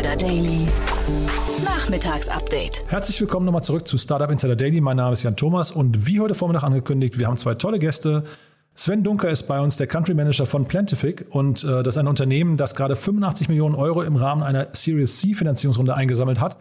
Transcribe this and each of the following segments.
Insider Daily. Nachmittagsupdate. Herzlich willkommen nochmal zurück zu Startup Insider Daily. Mein Name ist Jan Thomas und wie heute Vormittag angekündigt, wir haben zwei tolle Gäste. Sven Dunker ist bei uns der Country Manager von Plantific und äh, das ist ein Unternehmen, das gerade 85 Millionen Euro im Rahmen einer Series C Finanzierungsrunde eingesammelt hat.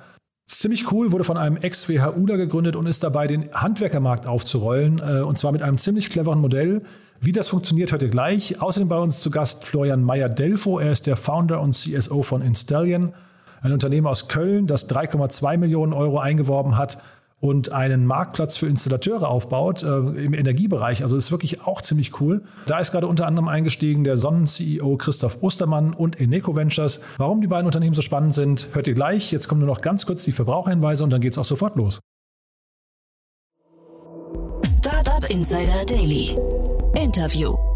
Ziemlich cool, wurde von einem Ex-WHUler gegründet und ist dabei, den Handwerkermarkt aufzurollen äh, und zwar mit einem ziemlich cleveren Modell. Wie das funktioniert, hört ihr gleich. Außerdem bei uns zu Gast Florian Meyer-Delfo. Er ist der Founder und CSO von Installion, ein Unternehmen aus Köln, das 3,2 Millionen Euro eingeworben hat und einen Marktplatz für Installateure aufbaut äh, im Energiebereich. Also ist wirklich auch ziemlich cool. Da ist gerade unter anderem eingestiegen der Sonnen-CEO Christoph Ostermann und Eneco Ventures. Warum die beiden Unternehmen so spannend sind, hört ihr gleich. Jetzt kommen nur noch ganz kurz die Verbraucherhinweise und dann geht es auch sofort los. Startup Insider Daily. Interview.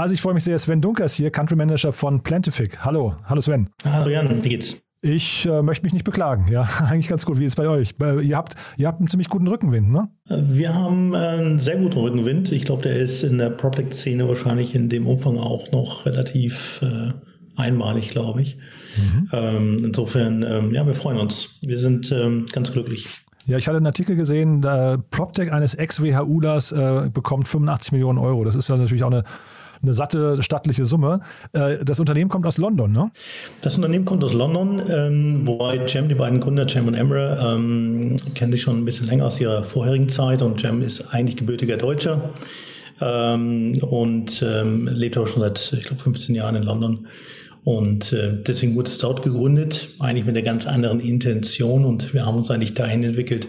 Also ich freue mich sehr, Sven Dunker ist hier, Country Manager von Plantific. Hallo, hallo Sven. Hallo Jan, wie geht's? Ich äh, möchte mich nicht beklagen. Ja, eigentlich ganz gut. Wie ist es bei euch? Ihr habt, ihr habt einen ziemlich guten Rückenwind, ne? Wir haben einen sehr guten Rückenwind. Ich glaube, der ist in der PropTech-Szene wahrscheinlich in dem Umfang auch noch relativ äh, einmalig, glaube ich. Mhm. Ähm, insofern, ähm, ja, wir freuen uns. Wir sind ähm, ganz glücklich. Ja, ich hatte einen Artikel gesehen, äh, PropTech eines Ex-WHUlers äh, bekommt 85 Millionen Euro. Das ist ja natürlich auch eine eine satte stattliche Summe. Äh, das Unternehmen kommt aus London, ne? Das Unternehmen kommt aus London, ähm, wobei Cem, die beiden Gründer, Cem und Emre, ähm, kennen sich schon ein bisschen länger aus ihrer vorherigen Zeit und Cem ist eigentlich gebürtiger Deutscher ähm, und ähm, lebt aber schon seit, ich glaube, 15 Jahren in London. Und äh, deswegen wurde es dort gegründet, eigentlich mit einer ganz anderen Intention. Und wir haben uns eigentlich dahin entwickelt,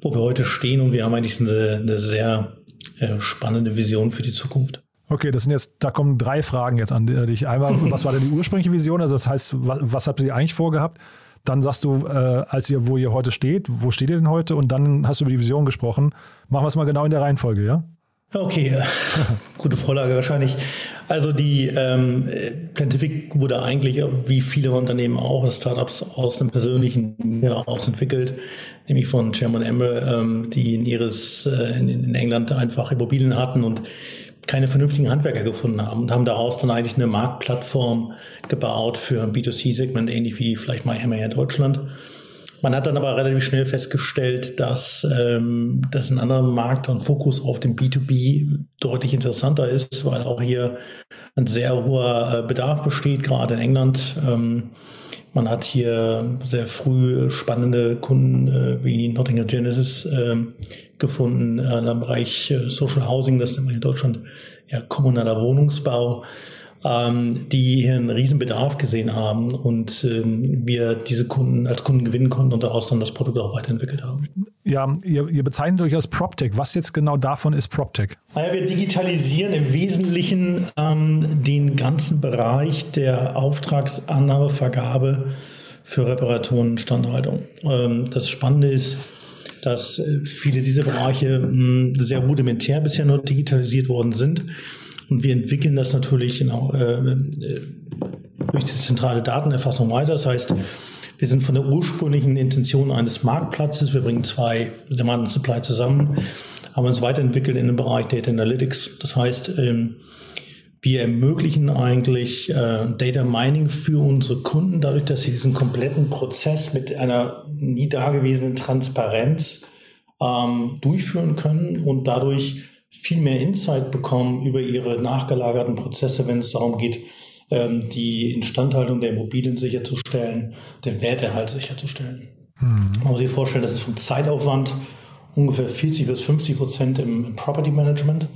wo wir heute stehen. Und wir haben eigentlich eine, eine sehr äh, spannende Vision für die Zukunft. Okay, das sind jetzt, da kommen drei Fragen jetzt an dich. Einmal, was war denn die ursprüngliche Vision? Also das heißt, was, was habt ihr eigentlich vorgehabt? Dann sagst du, äh, als ihr, wo ihr heute steht, wo steht ihr denn heute? Und dann hast du über die Vision gesprochen. Machen wir es mal genau in der Reihenfolge, ja? Okay, gute Vorlage wahrscheinlich. Also die ähm, Plantific wurde eigentlich, wie viele Unternehmen auch, Startups aus einem persönlichen heraus entwickelt, nämlich von Chairman Emre, ähm, die in ihres äh, in, in England einfach Immobilien hatten und keine vernünftigen Handwerker gefunden haben und haben daraus dann eigentlich eine Marktplattform gebaut für ein B2C-Segment, ähnlich wie vielleicht MyHammer in Deutschland. Man hat dann aber relativ schnell festgestellt, dass, ähm, dass ein anderer Markt und Fokus auf dem B2B deutlich interessanter ist, weil auch hier ein sehr hoher äh, Bedarf besteht, gerade in England. Ähm, man hat hier sehr früh spannende Kunden äh, wie Nottingham Genesis äh, gefunden äh, im Bereich äh, Social Housing, das nennt man in Deutschland ja kommunaler Wohnungsbau, ähm, die hier einen riesen Bedarf gesehen haben und ähm, wir diese Kunden als Kunden gewinnen konnten und daraus dann das Produkt auch weiterentwickelt haben. Ja, ihr, ihr bezeichnet euch als PropTech. Was jetzt genau davon ist PropTech? Naja, wir digitalisieren im Wesentlichen ähm, den ganzen Bereich der Auftragsannahmevergabe für Reparaturen und Standhaltung. Ähm, das Spannende ist, dass äh, viele dieser Bereiche mh, sehr rudimentär bisher nur digitalisiert worden sind. Und wir entwickeln das natürlich genau, äh, äh, durch die zentrale Datenerfassung weiter. Das heißt, wir sind von der ursprünglichen Intention eines Marktplatzes, wir bringen zwei Demand und Supply zusammen, haben uns weiterentwickelt in dem Bereich Data Analytics. Das heißt, ähm, wir ermöglichen eigentlich äh, Data Mining für unsere Kunden, dadurch, dass sie diesen kompletten Prozess mit einer nie dagewesenen Transparenz ähm, durchführen können und dadurch viel mehr Insight bekommen über ihre nachgelagerten Prozesse, wenn es darum geht, ähm, die Instandhaltung der Immobilien sicherzustellen, den Werterhalt sicherzustellen. Mhm. Man muss sich vorstellen, das ist vom Zeitaufwand ungefähr 40 bis 50 Prozent im Property Management.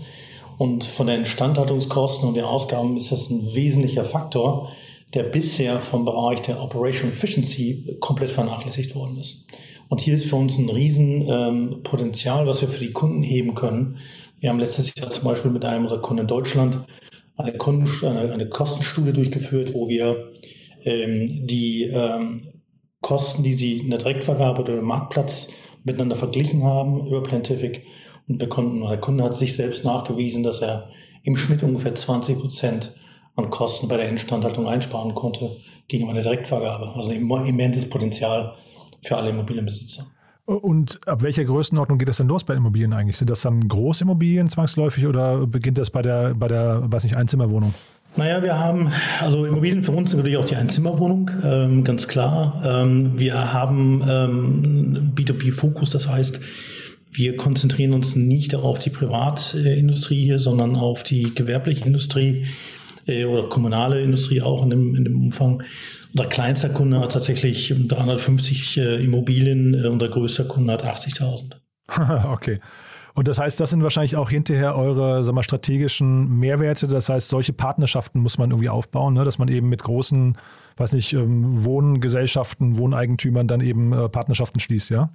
Und von den Instandhaltungskosten und den Ausgaben ist das ein wesentlicher Faktor, der bisher vom Bereich der Operation Efficiency komplett vernachlässigt worden ist. Und hier ist für uns ein Riesenpotenzial, ähm, was wir für die Kunden heben können. Wir haben letztes Jahr zum Beispiel mit einem unserer Kunden in Deutschland eine, Kunden, eine, eine Kostenstudie durchgeführt, wo wir ähm, die ähm, Kosten, die sie in der Direktvergabe oder im Marktplatz miteinander verglichen haben über Plantific und wir konnten, der Kunde hat sich selbst nachgewiesen, dass er im Schnitt ungefähr 20 Prozent an Kosten bei der Instandhaltung einsparen konnte gegenüber der Direktvergabe. Also ein immenses Potenzial für alle Immobilienbesitzer. Und ab welcher Größenordnung geht das denn los bei Immobilien eigentlich? Sind das dann Großimmobilien zwangsläufig oder beginnt das bei der, bei der, weiß nicht, Einzimmerwohnung? Naja, wir haben, also Immobilien für uns sind natürlich auch die Einzimmerwohnung, ähm, ganz klar. Ähm, wir haben ähm, B2B-Fokus, das heißt, wir konzentrieren uns nicht auf die Privatindustrie hier, sondern auf die gewerbliche Industrie äh, oder kommunale Industrie auch in dem, in dem Umfang. Unser kleinster Kunde hat tatsächlich 350 äh, Immobilien, äh, unser größter Kunde hat 80.000. okay. Und das heißt, das sind wahrscheinlich auch hinterher eure sag mal, strategischen Mehrwerte. Das heißt, solche Partnerschaften muss man irgendwie aufbauen, ne? dass man eben mit großen weiß nicht, ähm, Wohngesellschaften, Wohneigentümern dann eben äh, Partnerschaften schließt, ja?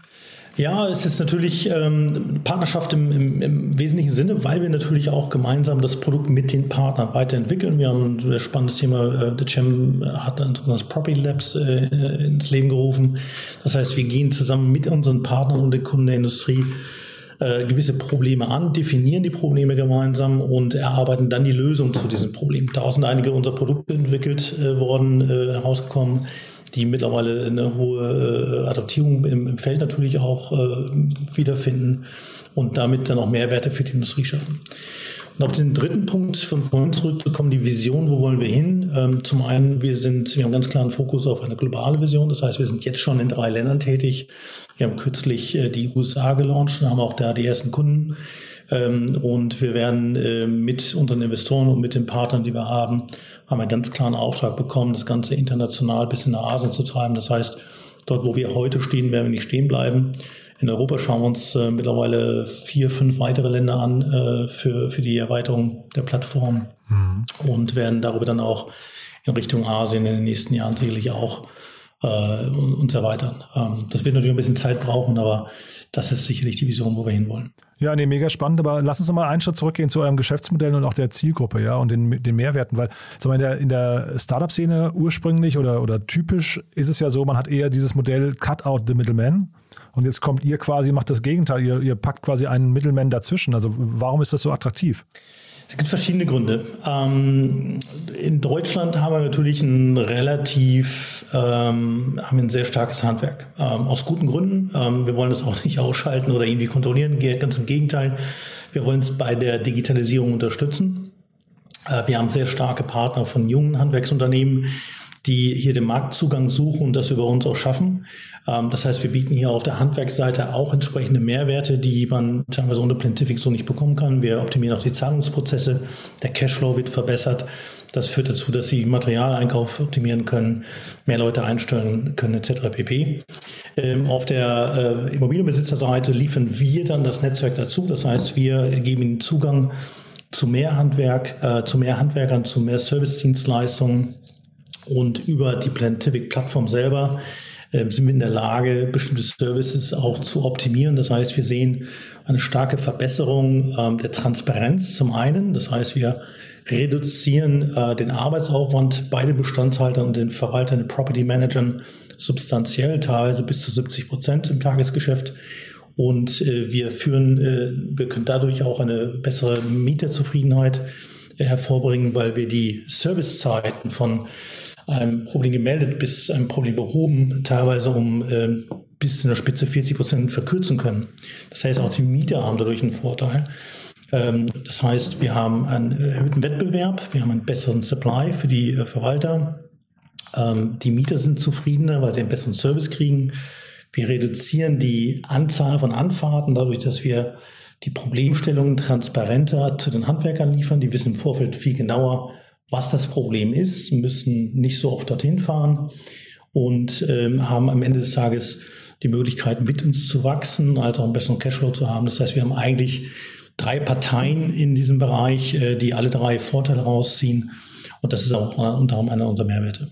Ja, es ist natürlich ähm, Partnerschaft im, im, im, wesentlichen Sinne, weil wir natürlich auch gemeinsam das Produkt mit den Partnern weiterentwickeln. Wir haben ein spannendes Thema, äh, der Cem hat ein sogenanntes Property Labs äh, ins Leben gerufen. Das heißt, wir gehen zusammen mit unseren Partnern und den Kunden der Industrie äh, gewisse Probleme an, definieren die Probleme gemeinsam und erarbeiten dann die Lösung zu diesen Problemen. Da sind einige unserer Produkte entwickelt äh, worden, äh, herausgekommen, die mittlerweile eine hohe äh, Adaptierung im, im, Feld natürlich auch äh, wiederfinden und damit dann auch Mehrwerte für die Industrie schaffen. Und auf den dritten Punkt von vorhin zurückzukommen, die Vision, wo wollen wir hin? Ähm, zum einen, wir sind, wir haben ganz klaren Fokus auf eine globale Vision. Das heißt, wir sind jetzt schon in drei Ländern tätig. Wir haben kürzlich äh, die USA gelauncht und haben auch da die ersten Kunden. Ähm, und wir werden äh, mit unseren Investoren und mit den Partnern, die wir haben, haben einen ganz klaren Auftrag bekommen, das Ganze international bis in nach Asien zu treiben. Das heißt, dort, wo wir heute stehen, werden wir nicht stehen bleiben. In Europa schauen wir uns äh, mittlerweile vier, fünf weitere Länder an äh, für, für die Erweiterung der Plattform mhm. und werden darüber dann auch in Richtung Asien in den nächsten Jahren sicherlich auch äh, uns erweitern. Ähm, das wird natürlich ein bisschen Zeit brauchen, aber das ist sicherlich die Vision, wo wir hinwollen. Ja, nee, mega spannend, aber lass uns noch mal einen Schritt zurückgehen zu eurem Geschäftsmodell und auch der Zielgruppe, ja, und den, den Mehrwerten, weil sag mal, in der, in der Startup-Szene ursprünglich oder, oder typisch ist es ja so, man hat eher dieses Modell Cut out the middleman und jetzt kommt ihr quasi, macht das Gegenteil, ihr, ihr packt quasi einen Middleman dazwischen. Also warum ist das so attraktiv? Es gibt verschiedene Gründe. Ähm, in Deutschland haben wir natürlich ein relativ, ähm, haben ein sehr starkes Handwerk. Ähm, aus guten Gründen. Ähm, wir wollen das auch nicht ausschalten oder irgendwie kontrollieren. Ganz im Gegenteil. Wir wollen es bei der Digitalisierung unterstützen. Äh, wir haben sehr starke Partner von jungen Handwerksunternehmen, die hier den Marktzugang suchen und das über uns auch schaffen. Ähm, das heißt, wir bieten hier auf der Handwerksseite auch entsprechende Mehrwerte, die man teilweise ohne Plantific so nicht bekommen kann. Wir optimieren auch die Zahlungsprozesse. Der Cashflow wird verbessert. Das führt dazu, dass sie Materialeinkauf optimieren können, mehr Leute einstellen können etc. pp. Ähm, auf der äh, Immobilienbesitzerseite liefern wir dann das Netzwerk dazu. Das heißt, wir geben ihnen Zugang zu mehr Handwerk, äh, zu mehr Handwerkern, zu mehr Servicedienstleistungen und über die Plantific-Plattform selber äh, sind wir in der Lage, bestimmte Services auch zu optimieren. Das heißt, wir sehen eine starke Verbesserung ähm, der Transparenz zum einen. Das heißt, wir reduzieren äh, den Arbeitsaufwand bei den Bestandshaltern und den Verwaltern, den Property Managern substanziell, teilweise bis zu 70 Prozent im Tagesgeschäft. Und äh, wir führen, äh, wir können dadurch auch eine bessere Mieterzufriedenheit hervorbringen, weil wir die Servicezeiten von einem Problem gemeldet bis ein Problem behoben, teilweise um äh, bis in der Spitze 40 Prozent verkürzen können. Das heißt, auch die Mieter haben dadurch einen Vorteil. Ähm, das heißt, wir haben einen erhöhten Wettbewerb, wir haben einen besseren Supply für die äh, Verwalter. Ähm, die Mieter sind zufriedener, weil sie einen besseren Service kriegen. Wir reduzieren die Anzahl von Anfahrten dadurch, dass wir die Problemstellungen transparenter zu den Handwerkern liefern. Die wissen im Vorfeld viel genauer, was das Problem ist, müssen nicht so oft dorthin fahren und ähm, haben am Ende des Tages die Möglichkeit, mit uns zu wachsen, also einen besseren Cashflow zu haben. Das heißt, wir haben eigentlich drei Parteien in diesem Bereich, äh, die alle drei Vorteile rausziehen. Und das ist auch äh, unter anderem einer unserer Mehrwerte.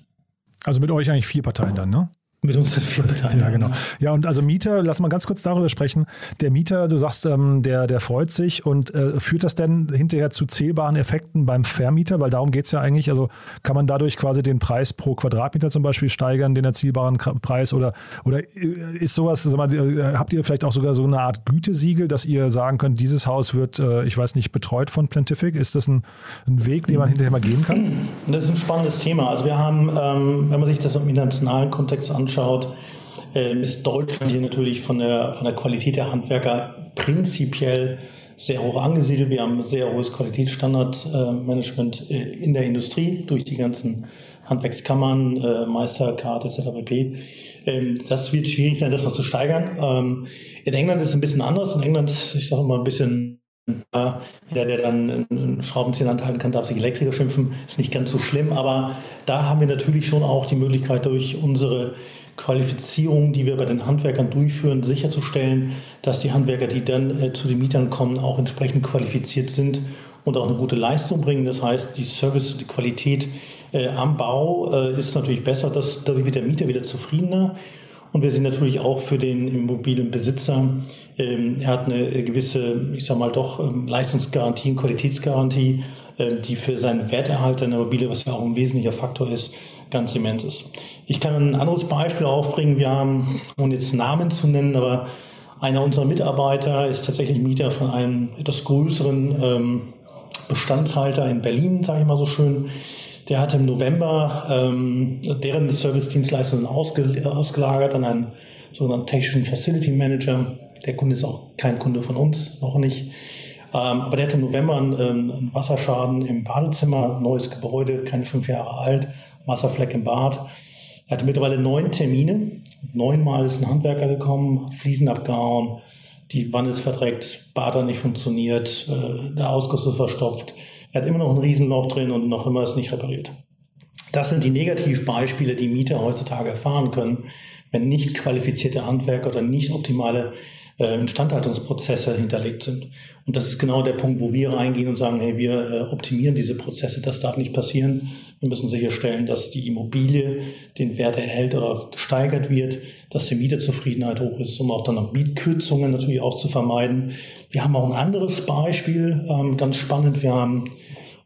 Also mit euch eigentlich vier Parteien dann, ne? Mit uns das vier Parteien. Ja, genau. Ja, und also Mieter, lass mal ganz kurz darüber sprechen. Der Mieter, du sagst, ähm, der, der freut sich und äh, führt das denn hinterher zu zählbaren Effekten beim Vermieter? Weil darum geht es ja eigentlich. Also kann man dadurch quasi den Preis pro Quadratmeter zum Beispiel steigern, den erzielbaren Preis oder, oder äh, ist sowas, sag mal, äh, habt ihr vielleicht auch sogar so eine Art Gütesiegel, dass ihr sagen könnt, dieses Haus wird, äh, ich weiß nicht, betreut von Plantific? Ist das ein, ein, Weg, den man hinterher mal gehen kann? Das ist ein spannendes Thema. Also wir haben, ähm, wenn man sich das im internationalen Kontext anschaut, anschaut, ähm, ist Deutschland hier natürlich von der, von der Qualität der Handwerker prinzipiell sehr hoch angesiedelt. Wir haben sehr hohes Qualitätsstandardmanagement äh, in der Industrie durch die ganzen Handwerkskammern, äh, Meistercard etc. pp. Ähm, das wird schwierig sein, das noch zu steigern. Ähm, in England ist es ein bisschen anders. In England, ich sage immer ein bisschen ja, jeder, der dann einen Schraubenzieher anhalten kann, darf sich Elektriker schimpfen. Ist nicht ganz so schlimm, aber da haben wir natürlich schon auch die Möglichkeit, durch unsere Qualifizierung, die wir bei den Handwerkern durchführen, sicherzustellen, dass die Handwerker, die dann äh, zu den Mietern kommen, auch entsprechend qualifiziert sind und auch eine gute Leistung bringen. Das heißt, die Service, die Qualität äh, am Bau äh, ist natürlich besser, dass, dadurch wird der Mieter wieder zufriedener. Und wir sind natürlich auch für den Immobilienbesitzer, ähm, er hat eine gewisse, ich sag mal doch, ähm, Leistungsgarantie und Qualitätsgarantie, äh, die für seinen Werterhalt seiner Immobilie, was ja auch ein wesentlicher Faktor ist, ganz immens ist. Ich kann ein anderes Beispiel aufbringen. Wir haben, ohne jetzt Namen zu nennen, aber einer unserer Mitarbeiter ist tatsächlich Mieter von einem etwas größeren ähm, Bestandshalter in Berlin, sage ich mal so schön. Der hat im November ähm, deren Service-Dienstleistungen ausge ausgelagert an einen sogenannten technischen Facility Manager. Der Kunde ist auch kein Kunde von uns, noch nicht. Ähm, aber der hat im November einen, einen Wasserschaden im Badezimmer, neues Gebäude, keine fünf Jahre alt, Wasserfleck im Bad. Er hatte mittlerweile neun Termine. Neunmal ist ein Handwerker gekommen, Fliesen abgehauen, die Wanne ist verdreckt, Bad hat nicht funktioniert, äh, der Ausguss ist verstopft. Er hat immer noch ein Riesenloch drin und noch immer ist nicht repariert. Das sind die Negativbeispiele, die Mieter heutzutage erfahren können, wenn nicht qualifizierte Handwerker oder nicht optimale äh, Instandhaltungsprozesse hinterlegt sind. Und das ist genau der Punkt, wo wir reingehen und sagen, hey, wir äh, optimieren diese Prozesse. Das darf nicht passieren. Wir müssen sicherstellen, dass die Immobilie den Wert erhält oder gesteigert wird, dass die Mieterzufriedenheit hoch ist, um auch dann noch Mietkürzungen natürlich auch zu vermeiden. Wir haben auch ein anderes Beispiel, ähm, ganz spannend. Wir haben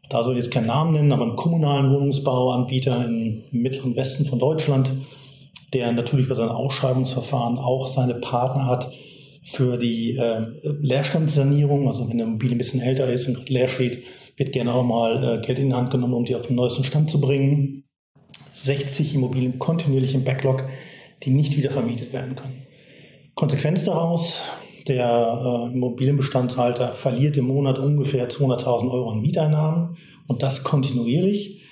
da soll ich jetzt keinen Namen nennen, aber einen kommunalen Wohnungsbauanbieter im mittleren Westen von Deutschland, der natürlich bei seinem Ausschreibungsverfahren auch seine Partner hat, für die äh, Leerstandssanierung, also wenn eine Immobilie ein bisschen älter ist und leer steht, wird gerne auch mal äh, Geld in die Hand genommen, um die auf den neuesten Stand zu bringen. 60 Immobilien kontinuierlich im Backlog, die nicht wieder vermietet werden können. Konsequenz daraus, der äh, Immobilienbestandshalter verliert im Monat ungefähr 200.000 Euro an Mieteinnahmen und das kontinuierlich.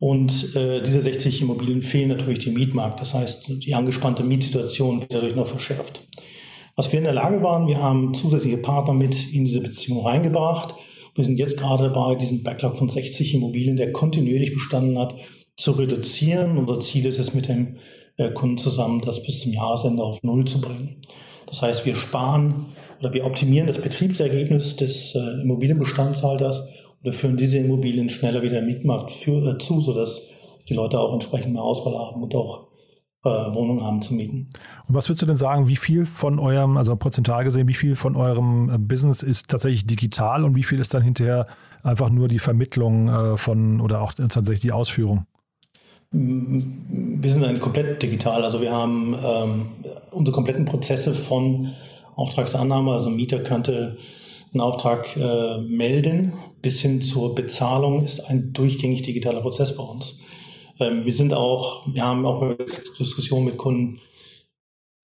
Und äh, diese 60 Immobilien fehlen natürlich dem Mietmarkt. Das heißt, die angespannte Mietsituation wird dadurch noch verschärft. Was wir in der Lage waren, wir haben zusätzliche Partner mit in diese Beziehung reingebracht. Wir sind jetzt gerade dabei, diesen Backlog von 60 Immobilien, der kontinuierlich bestanden hat, zu reduzieren. Unser Ziel ist es mit dem äh, Kunden zusammen, das bis zum Jahresende auf Null zu bringen. Das heißt, wir sparen oder wir optimieren das Betriebsergebnis des äh, Immobilienbestandshalters und wir führen diese Immobilien schneller wieder im Mietmarkt für, äh, zu, sodass die Leute auch entsprechend mehr Auswahl haben und auch äh, Wohnungen haben zu mieten. Und was würdest du denn sagen, wie viel von eurem, also prozentual gesehen, wie viel von eurem äh, Business ist tatsächlich digital und wie viel ist dann hinterher einfach nur die Vermittlung äh, von oder auch tatsächlich die Ausführung? Wir sind eigentlich komplett digital. Also wir haben ähm, unsere kompletten Prozesse von Auftragsannahme, also Mieter könnte einen Auftrag äh, melden, bis hin zur Bezahlung ist ein durchgängig digitaler Prozess bei uns. Ähm, wir sind auch, wir haben auch Diskussionen mit Kunden,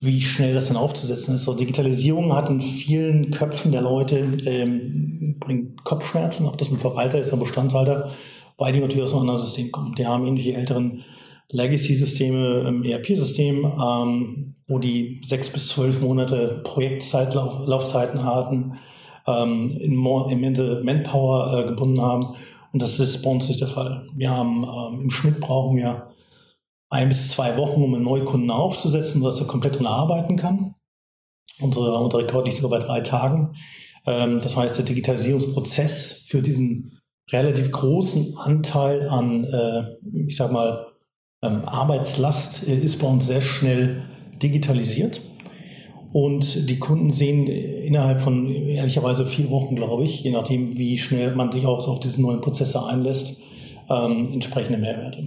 wie schnell das dann aufzusetzen ist. So Digitalisierung hat in vielen Köpfen der Leute ähm, bringt Kopfschmerzen, ob das ein Verwalter ist, ein Bestandshalter, weil die natürlich aus einem anderen System kommen. Die haben ähnliche älteren Legacy-Systeme ERP-System, ähm, wo die sechs bis zwölf Monate Projektzeitlaufzeiten hatten, ähm, immense Manpower äh, gebunden haben und das ist bei uns nicht der Fall. Wir haben ähm, im Schnitt brauchen wir ein bis zwei Wochen, um einen Neukunden aufzusetzen, sodass er komplett drin arbeiten kann. Unsere, unser Rekord liegt sogar bei drei Tagen. Ähm, das heißt, der Digitalisierungsprozess für diesen relativ großen Anteil an, äh, ich sag mal, ähm, Arbeitslast äh, ist bei uns sehr schnell digitalisiert. Und die Kunden sehen innerhalb von ehrlicherweise vier Wochen, glaube ich, je nachdem, wie schnell man sich auch auf diese neuen Prozesse einlässt, ähm, entsprechende Mehrwerte.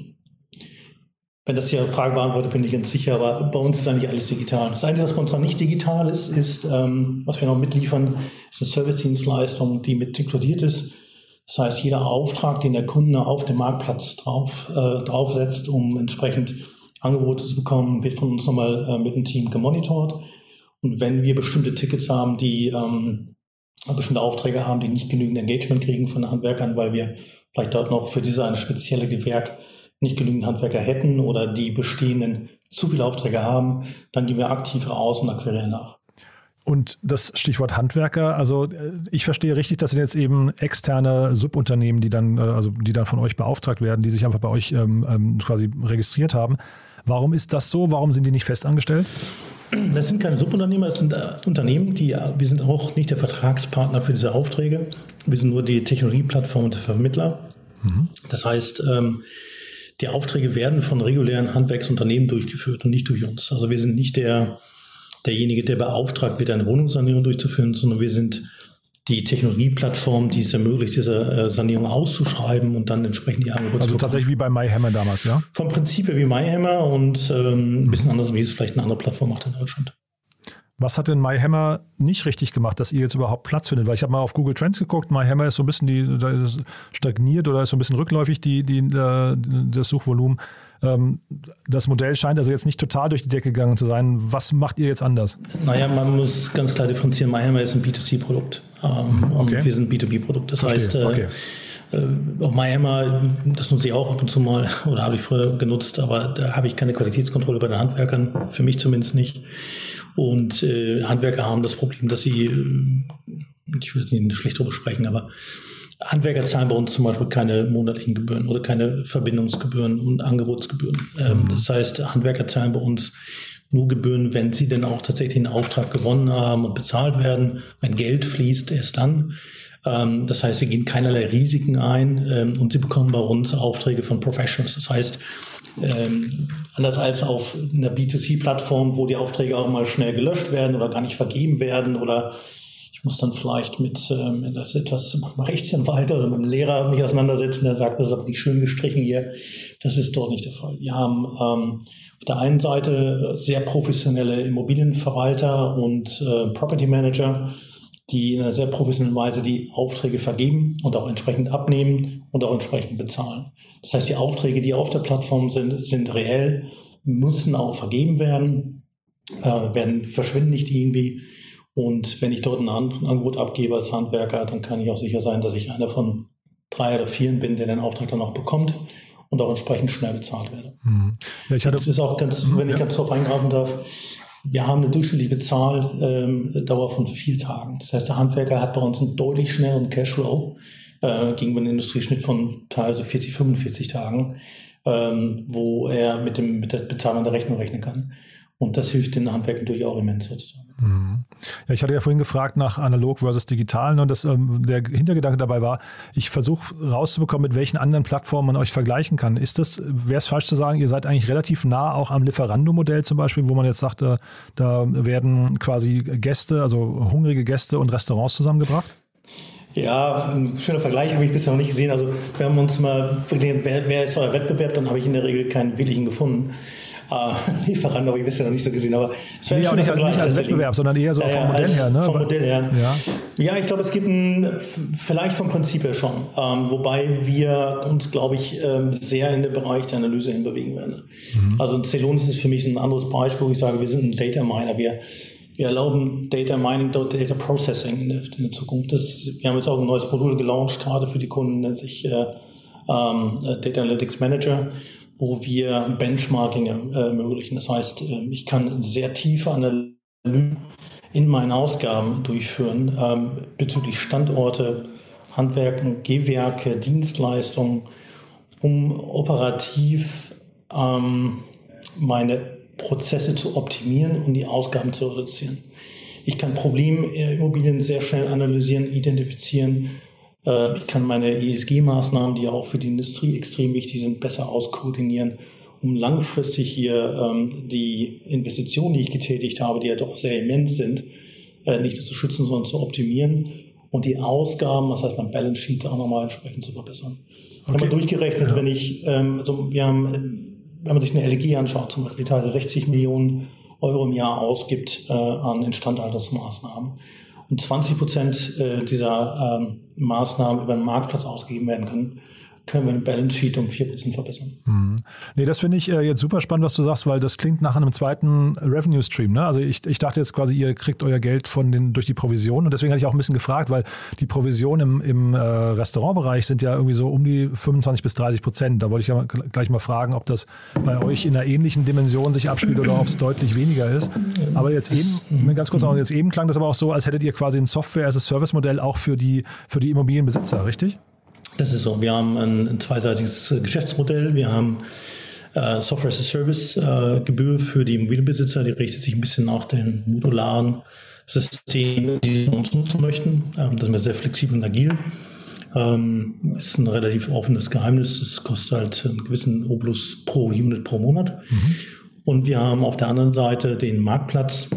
Wenn das hier Frage beantwortet, bin ich ganz sicher, aber bei uns ist eigentlich alles digital. Das Einzige, was bei uns noch nicht digital ist, ist, ähm, was wir noch mitliefern, ist eine Service-Dienstleistung, die mit inkludiert ist. Das heißt, jeder Auftrag, den der Kunde auf dem Marktplatz drauf, äh, draufsetzt, um entsprechend Angebote zu bekommen, wird von uns nochmal äh, mit dem Team gemonitort. Und wenn wir bestimmte Tickets haben, die ähm, bestimmte Aufträge haben, die nicht genügend Engagement kriegen von Handwerkern, weil wir vielleicht dort noch für diese eine spezielle Gewerk nicht genügend Handwerker hätten oder die bestehenden zu viele Aufträge haben, dann gehen wir aktiv raus und akquirieren nach. Und das Stichwort Handwerker, also äh, ich verstehe richtig, das sind jetzt eben externe Subunternehmen, die dann, äh, also die dann von euch beauftragt werden, die sich einfach bei euch ähm, ähm, quasi registriert haben. Warum ist das so? Warum sind die nicht festangestellt? Das sind keine Subunternehmer, es sind äh, Unternehmen, die wir sind auch nicht der Vertragspartner für diese Aufträge. Wir sind nur die Technologieplattform und der Vermittler. Mhm. Das heißt, ähm, die Aufträge werden von regulären Handwerksunternehmen durchgeführt und nicht durch uns. Also wir sind nicht der, derjenige, der beauftragt wird, eine Wohnungssanierung durchzuführen, sondern wir sind die Technologieplattform, die es ermöglicht, diese äh, Sanierung auszuschreiben und dann entsprechend die Angebote Also tatsächlich wie bei MyHammer damals, ja? Vom Prinzip her wie MyHammer und ähm, ein bisschen anders, wie es vielleicht eine andere Plattform macht in Deutschland. Was hat denn MyHammer nicht richtig gemacht, dass ihr jetzt überhaupt Platz findet? Weil ich habe mal auf Google Trends geguckt, MyHammer ist so ein bisschen die, stagniert oder ist so ein bisschen rückläufig, die, die, äh, das Suchvolumen. Ähm, das Modell scheint also jetzt nicht total durch die Decke gegangen zu sein. Was macht ihr jetzt anders? Naja, man muss ganz klar differenzieren. MyHammer ist ein B2C-Produkt ähm, okay. und wir sind ein B2B-Produkt. Das Verstehe. heißt, äh, okay. Äh, auch MyHammer, das nutze ich auch ab und zu mal oder habe ich früher genutzt, aber da habe ich keine Qualitätskontrolle bei den Handwerkern, für mich zumindest nicht. Und äh, Handwerker haben das Problem, dass sie, äh, ich will nicht schlecht darüber sprechen, aber Handwerker zahlen bei uns zum Beispiel keine monatlichen Gebühren oder keine Verbindungsgebühren und Angebotsgebühren. Ähm, mhm. Das heißt, Handwerker zahlen bei uns nur Gebühren, wenn sie denn auch tatsächlich einen Auftrag gewonnen haben und bezahlt werden. Wenn Geld fließt, erst dann. Ähm, das heißt, sie gehen keinerlei Risiken ein ähm, und sie bekommen bei uns Aufträge von Professionals. Das heißt, ähm, anders als auf einer B2C-Plattform, wo die Aufträge auch mal schnell gelöscht werden oder gar nicht vergeben werden oder ich muss dann vielleicht mit, etwas mit einem Rechtsanwalt oder mit einem Lehrer mich auseinandersetzen, der sagt, das ist aber nicht schön gestrichen hier. Das ist dort nicht der Fall. Wir haben ähm, auf der einen Seite sehr professionelle Immobilienverwalter und äh, Property Manager, die in einer sehr professionellen Weise die Aufträge vergeben und auch entsprechend abnehmen und auch entsprechend bezahlen. Das heißt, die Aufträge, die auf der Plattform sind, sind reell, müssen auch vergeben werden, äh, werden verschwinden nicht irgendwie. Und wenn ich dort ein Angebot abgebe als Handwerker, dann kann ich auch sicher sein, dass ich einer von drei oder vier bin, der den Auftrag dann auch bekommt und auch entsprechend schnell bezahlt werde. Mhm. Ja, ich hatte, das ist auch ganz, wenn ich ja. ganz drauf eingreifen darf, wir haben eine durchschnittliche Bezahldauer von vier Tagen. Das heißt, der Handwerker hat bei uns einen deutlich schnelleren Cashflow äh, gegenüber einem Industrieschnitt von teilweise 40, 45 Tagen, ähm, wo er mit, dem, mit der Bezahlung der Rechnung rechnen kann. Und das hilft den Handwerkern natürlich auch immens sozusagen. Ja, ich hatte ja vorhin gefragt nach analog versus digital ne, und das, ähm, der Hintergedanke dabei war, ich versuche rauszubekommen, mit welchen anderen Plattformen man euch vergleichen kann. Ist das, wäre es falsch zu sagen, ihr seid eigentlich relativ nah auch am Lieferando-Modell zum Beispiel, wo man jetzt sagt, da, da werden quasi Gäste, also hungrige Gäste und Restaurants zusammengebracht? Ja, ein schöner Vergleich habe ich bisher noch nicht gesehen. Also wir haben uns mal, wer, wer ist euer Wettbewerb, dann habe ich in der Regel keinen wirklichen gefunden. Äh, Lieferant habe ich bisher noch nicht so gesehen, aber es wäre nee, nicht, nicht als Wettbewerb, sondern eher so ja, vom Modell her. Ne? Vom Modell her. Ja, ja ich glaube, es gibt ein, vielleicht vom Prinzip her schon, ähm, wobei wir uns, glaube ich, ähm, sehr in den Bereich der Analyse hinbewegen werden. Mhm. Also Celonis ist für mich ein anderes Beispiel, wo ich sage, wir sind ein Data Miner, wir wir erlauben Data Mining, Data Processing in der, in der Zukunft. Das, wir haben jetzt auch ein neues Modul gelauncht, gerade für die Kunden, nennt sich äh, ähm, Data Analytics Manager wo wir Benchmarking ermöglichen. Das heißt, ähm, ich kann sehr tiefe Analysen in meinen Ausgaben durchführen ähm, bezüglich Standorte, Handwerken, Gewerke, Dienstleistungen, um operativ ähm, meine Prozesse zu optimieren und die Ausgaben zu reduzieren. Ich kann Problemimmobilien sehr schnell analysieren, identifizieren, äh, ich kann meine ESG-Maßnahmen, die auch für die Industrie extrem wichtig sind, besser auskoordinieren, um langfristig hier ähm, die Investitionen, die ich getätigt habe, die ja doch sehr immens sind, äh, nicht nur zu schützen, sondern zu optimieren und die Ausgaben, das heißt mein Balance Sheet auch nochmal entsprechend zu verbessern. Okay. Haben wir durchgerechnet, ja. wenn ich, ähm, also wir haben, wenn man sich eine LG anschaut, zum Beispiel, die teilweise 60 Millionen Euro im Jahr ausgibt äh, an Instandhaltungsmaßnahmen und 20 Prozent äh, dieser ähm, Maßnahmen über den Marktplatz ausgegeben werden können, können wir ein Balance Sheet um 4% verbessern. Mhm. Nee, das finde ich äh, jetzt super spannend, was du sagst, weil das klingt nach einem zweiten Revenue Stream. Ne? Also ich, ich dachte jetzt quasi, ihr kriegt euer Geld von den, durch die Provision und deswegen hatte ich auch ein bisschen gefragt, weil die Provisionen im, im äh, Restaurantbereich sind ja irgendwie so um die 25 bis 30 Prozent. Da wollte ich ja gleich mal fragen, ob das bei euch in einer ähnlichen Dimension sich abspielt oder ob es deutlich weniger ist. Aber jetzt eben, ganz kurz noch, jetzt eben klang das aber auch so, als hättet ihr quasi ein Software-as-a-Service-Modell auch für die, für die Immobilienbesitzer, richtig? Das ist so. Wir haben ein, ein zweiseitiges Geschäftsmodell. Wir haben äh, Software as a Service äh, Gebühr für die Immobilienbesitzer. Die richtet sich ein bisschen nach den modularen Systemen, die sie uns nutzen möchten. Ähm, das sind wir sehr flexibel und agil. Ähm, ist ein relativ offenes Geheimnis. Es kostet halt einen gewissen Obolus pro Unit pro Monat. Mhm. Und wir haben auf der anderen Seite den Marktplatz,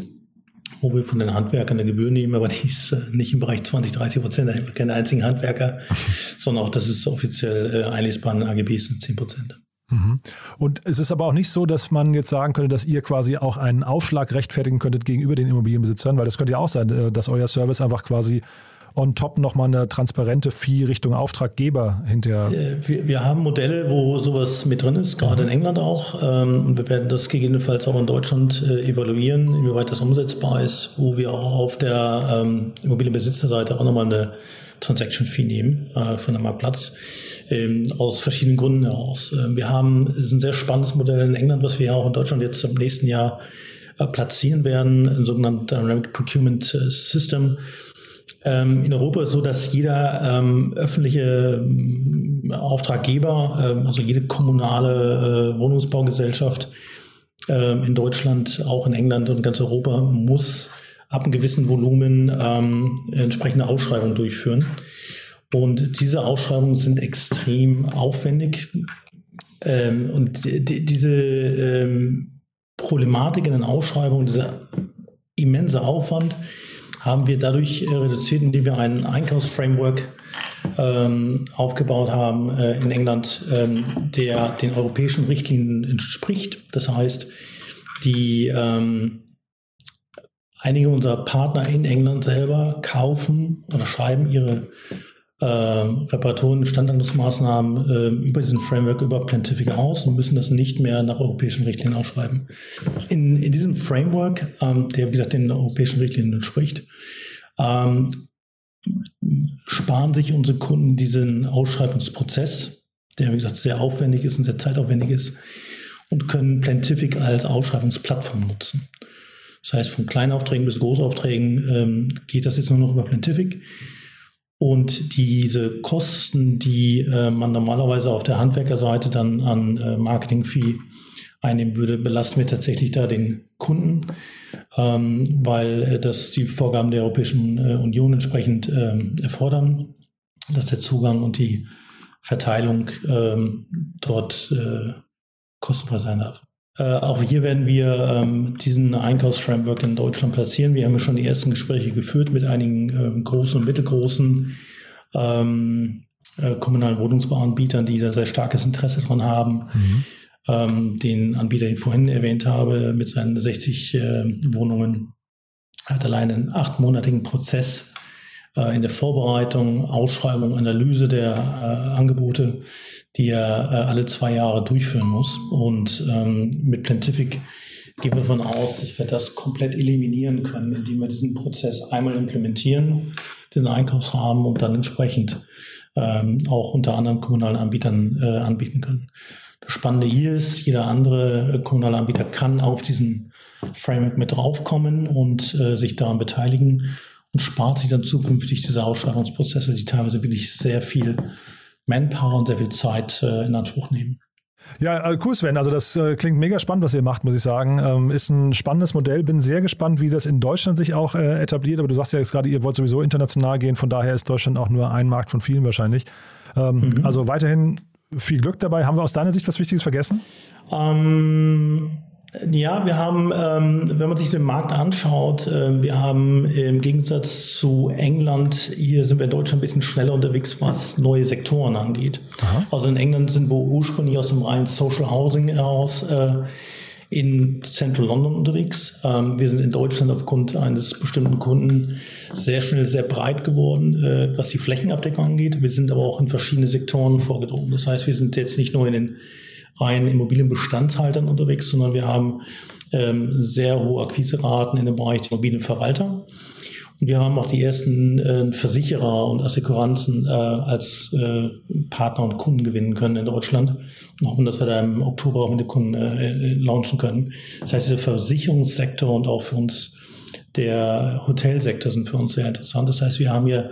wo wir von den Handwerkern eine Gebühr nehmen, aber die ist äh, nicht im Bereich 20, 30 Prozent, da haben wir keine einzigen Handwerker, sondern auch das ist offiziell äh, einlesbar in AGBs sind 10 Prozent. Mhm. Und es ist aber auch nicht so, dass man jetzt sagen könnte, dass ihr quasi auch einen Aufschlag rechtfertigen könntet gegenüber den Immobilienbesitzern, weil das könnte ja auch sein, äh, dass euer Service einfach quasi on top nochmal eine transparente Fee Richtung Auftraggeber hinterher? Äh, wir, wir, haben Modelle, wo sowas mit drin ist, gerade in mhm. England auch. Ähm, und wir werden das gegebenenfalls auch in Deutschland äh, evaluieren, inwieweit das umsetzbar ist, wo wir auch auf der ähm, Immobilienbesitzerseite auch nochmal eine Transaction Fee nehmen äh, von einem Marktplatz. Ähm, aus verschiedenen Gründen heraus. wir haben, ist ein sehr spannendes Modell in England, was wir ja auch in Deutschland jetzt im nächsten Jahr platzieren werden, ein sogenanntes Dynamic Procurement System ähm, in Europa so, dass jeder ähm, öffentliche ähm, Auftraggeber, ähm, also jede kommunale äh, Wohnungsbaugesellschaft ähm, in Deutschland, auch in England und ganz Europa, muss ab einem gewissen Volumen ähm, entsprechende Ausschreibungen durchführen. Und diese Ausschreibungen sind extrem aufwendig. und die, diese Problematik in den Ausschreibungen, dieser immense Aufwand, haben wir dadurch äh, reduziert, indem wir ein Einkaufsframework ähm, aufgebaut haben äh, in England, ähm, der den europäischen Richtlinien entspricht. Das heißt, die ähm, einige unserer Partner in England selber kaufen oder schreiben ihre äh, Reparaturen, Standardnutzmaßnahmen äh, über diesen Framework, über Plantific aus und müssen das nicht mehr nach europäischen Richtlinien ausschreiben. In, in diesem Framework, ähm, der wie gesagt den europäischen Richtlinien entspricht, ähm, sparen sich unsere Kunden diesen Ausschreibungsprozess, der wie gesagt sehr aufwendig ist und sehr zeitaufwendig ist, und können Plantific als Ausschreibungsplattform nutzen. Das heißt, von Kleinaufträgen bis Großaufträgen ähm, geht das jetzt nur noch über Plantific. Und diese Kosten, die äh, man normalerweise auf der Handwerkerseite dann an äh, Marketing-Fee einnehmen würde, belasten wir tatsächlich da den Kunden, ähm, weil äh, das die Vorgaben der Europäischen äh, Union entsprechend ähm, erfordern, dass der Zugang und die Verteilung ähm, dort äh, kostenfrei sein darf. Äh, auch hier werden wir ähm, diesen Einkaufsframework in Deutschland platzieren. Wir haben ja schon die ersten Gespräche geführt mit einigen ähm, großen und mittelgroßen ähm, äh, kommunalen Wohnungsbauanbietern, die da sehr starkes Interesse dran haben. Mhm. Ähm, den Anbieter, den ich vorhin erwähnt habe, mit seinen 60 äh, Wohnungen, hat allein einen achtmonatigen Prozess äh, in der Vorbereitung, Ausschreibung, Analyse der äh, Angebote die er äh, alle zwei Jahre durchführen muss. Und ähm, mit Plantific gehen wir davon aus, dass wir das komplett eliminieren können, indem wir diesen Prozess einmal implementieren, diesen Einkaufsrahmen und dann entsprechend ähm, auch unter anderem kommunalen Anbietern äh, anbieten können. Das Spannende hier ist, jeder andere äh, kommunale Anbieter kann auf diesen Framework mit draufkommen und äh, sich daran beteiligen und spart sich dann zukünftig diese Ausschreibungsprozesse, die teilweise wirklich sehr viel Manpower und sehr viel Zeit äh, in Anspruch nehmen. Ja, äh, cool, Sven. Also das äh, klingt mega spannend, was ihr macht, muss ich sagen. Ähm, ist ein spannendes Modell. Bin sehr gespannt, wie das in Deutschland sich auch äh, etabliert. Aber du sagst ja jetzt gerade, ihr wollt sowieso international gehen. Von daher ist Deutschland auch nur ein Markt von vielen wahrscheinlich. Ähm, mhm. Also weiterhin viel Glück dabei. Haben wir aus deiner Sicht was Wichtiges vergessen? Ähm, ja, wir haben, ähm, wenn man sich den Markt anschaut, äh, wir haben im Gegensatz zu England, hier sind wir in Deutschland ein bisschen schneller unterwegs, was neue Sektoren angeht. Aha. Also in England sind wir ursprünglich aus dem reinen Social Housing heraus äh, in Central London unterwegs. Ähm, wir sind in Deutschland aufgrund eines bestimmten Kunden sehr schnell sehr breit geworden, äh, was die Flächenabdeckung angeht. Wir sind aber auch in verschiedene Sektoren vorgedrungen. Das heißt, wir sind jetzt nicht nur in den reinen Immobilienbestandshaltern unterwegs, sondern wir haben ähm, sehr hohe Akquiseraten in dem Bereich der Immobilienverwalter. Und wir haben auch die ersten äh, Versicherer und Assekuranzen äh, als äh, Partner und Kunden gewinnen können in Deutschland und hoffen, dass wir da im Oktober auch mit den Kunden äh, launchen können. Das heißt, der Versicherungssektor und auch für uns der Hotelsektor sind für uns sehr interessant. Das heißt, wir haben hier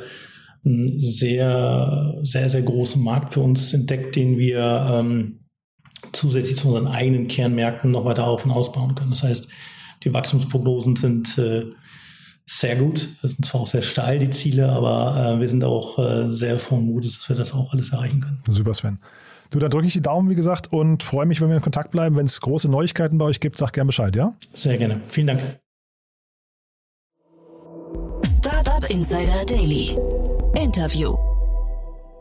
einen sehr, sehr, sehr großen Markt für uns entdeckt, den wir ähm, zusätzlich zu unseren eigenen Kernmärkten noch weiter auf und ausbauen können. Das heißt, die Wachstumsprognosen sind äh, sehr gut. Das sind zwar auch sehr steil, die Ziele, aber äh, wir sind auch äh, sehr frohen Mutes, dass wir das auch alles erreichen können. Super, Sven. Du, dann drücke ich die Daumen, wie gesagt, und freue mich, wenn wir in Kontakt bleiben. Wenn es große Neuigkeiten bei euch gibt, sag gerne Bescheid, ja? Sehr gerne. Vielen Dank. Startup Insider Daily. Interview.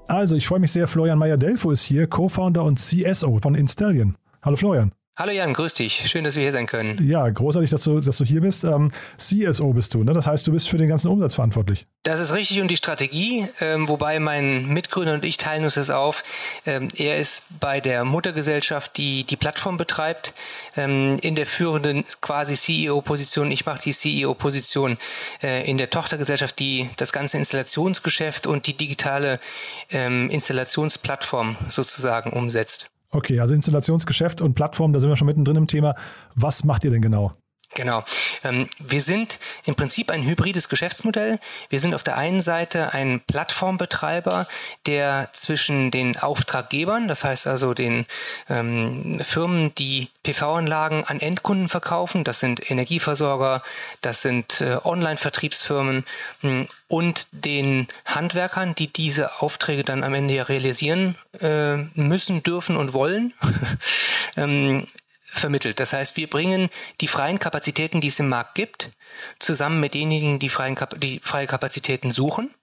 Also, ich freue mich sehr. Florian Meyer-Delfo ist hier, Co-Founder und CSO von Installion. Hallo Florian. Hallo Jan, grüß dich. Schön, dass wir hier sein können. Ja, großartig, dass du, dass du hier bist. Ähm, CSO bist du, ne? Das heißt, du bist für den ganzen Umsatz verantwortlich. Das ist richtig und die Strategie, ähm, wobei mein Mitgründer und ich teilen uns das auf. Ähm, er ist bei der Muttergesellschaft, die die Plattform betreibt, ähm, in der führenden quasi CEO-Position. Ich mache die CEO-Position äh, in der Tochtergesellschaft, die das ganze Installationsgeschäft und die digitale ähm, Installationsplattform sozusagen umsetzt. Okay, also Installationsgeschäft und Plattform, da sind wir schon mittendrin im Thema. Was macht ihr denn genau? Genau. Ähm, wir sind im Prinzip ein hybrides Geschäftsmodell. Wir sind auf der einen Seite ein Plattformbetreiber, der zwischen den Auftraggebern, das heißt also den ähm, Firmen, die PV-Anlagen an Endkunden verkaufen, das sind Energieversorger, das sind äh, Online-Vertriebsfirmen hm, und den Handwerkern, die diese Aufträge dann am Ende ja realisieren äh, müssen, dürfen und wollen. ähm, vermittelt. Das heißt, wir bringen die freien Kapazitäten, die es im Markt gibt, zusammen mit denjenigen, die, freien Kap die freie Kapazitäten suchen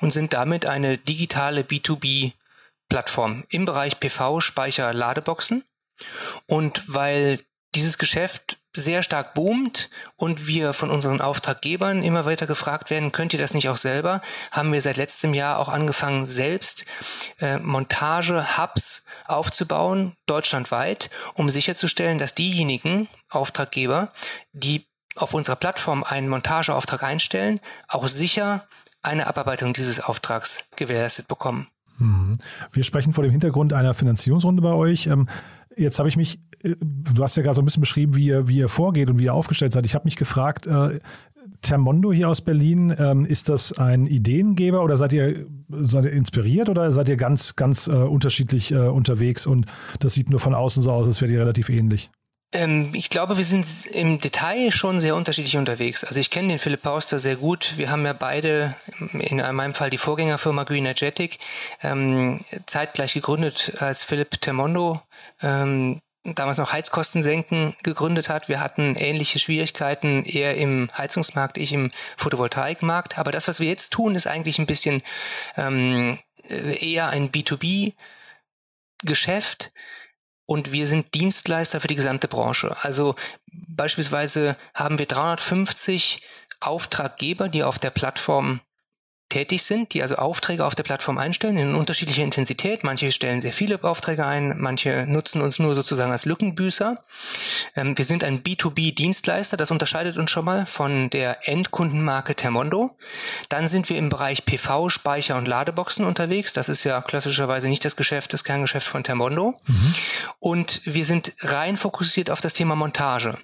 und sind damit eine digitale B2B-Plattform im Bereich PV, Speicher, Ladeboxen. Und weil dieses Geschäft sehr stark boomt und wir von unseren Auftraggebern immer weiter gefragt werden, könnt ihr das nicht auch selber, haben wir seit letztem Jahr auch angefangen, selbst äh, Montage-Hubs aufzubauen, deutschlandweit, um sicherzustellen, dass diejenigen Auftraggeber, die auf unserer Plattform einen Montageauftrag einstellen, auch sicher eine Abarbeitung dieses Auftrags gewährleistet bekommen. Mhm. Wir sprechen vor dem Hintergrund einer Finanzierungsrunde bei euch. Jetzt habe ich mich du hast ja gerade so ein bisschen beschrieben, wie ihr, wie ihr vorgeht und wie ihr aufgestellt seid. Ich habe mich gefragt, äh, Termondo hier aus Berlin, ähm, ist das ein Ideengeber oder seid ihr, seid ihr inspiriert oder seid ihr ganz, ganz äh, unterschiedlich äh, unterwegs und das sieht nur von außen so aus, als wärt ihr relativ ähnlich? Ähm, ich glaube, wir sind im Detail schon sehr unterschiedlich unterwegs. Also ich kenne den Philipp Pauster sehr gut. Wir haben ja beide, in meinem Fall die Vorgängerfirma Greenergetic, ähm, zeitgleich gegründet, als Philipp Termondo ähm, damals noch Heizkosten senken gegründet hat. Wir hatten ähnliche Schwierigkeiten eher im Heizungsmarkt, ich im Photovoltaikmarkt. Aber das, was wir jetzt tun, ist eigentlich ein bisschen eher ein B2B-Geschäft. Und wir sind Dienstleister für die gesamte Branche. Also beispielsweise haben wir 350 Auftraggeber, die auf der Plattform tätig sind, die also Aufträge auf der Plattform einstellen in unterschiedlicher Intensität. Manche stellen sehr viele Aufträge ein, manche nutzen uns nur sozusagen als Lückenbüßer. Ähm, wir sind ein B2B-Dienstleister, das unterscheidet uns schon mal von der Endkundenmarke Termondo. Dann sind wir im Bereich PV, Speicher und Ladeboxen unterwegs. Das ist ja klassischerweise nicht das Geschäft, das Kerngeschäft von Termondo. Mhm. Und wir sind rein fokussiert auf das Thema Montage.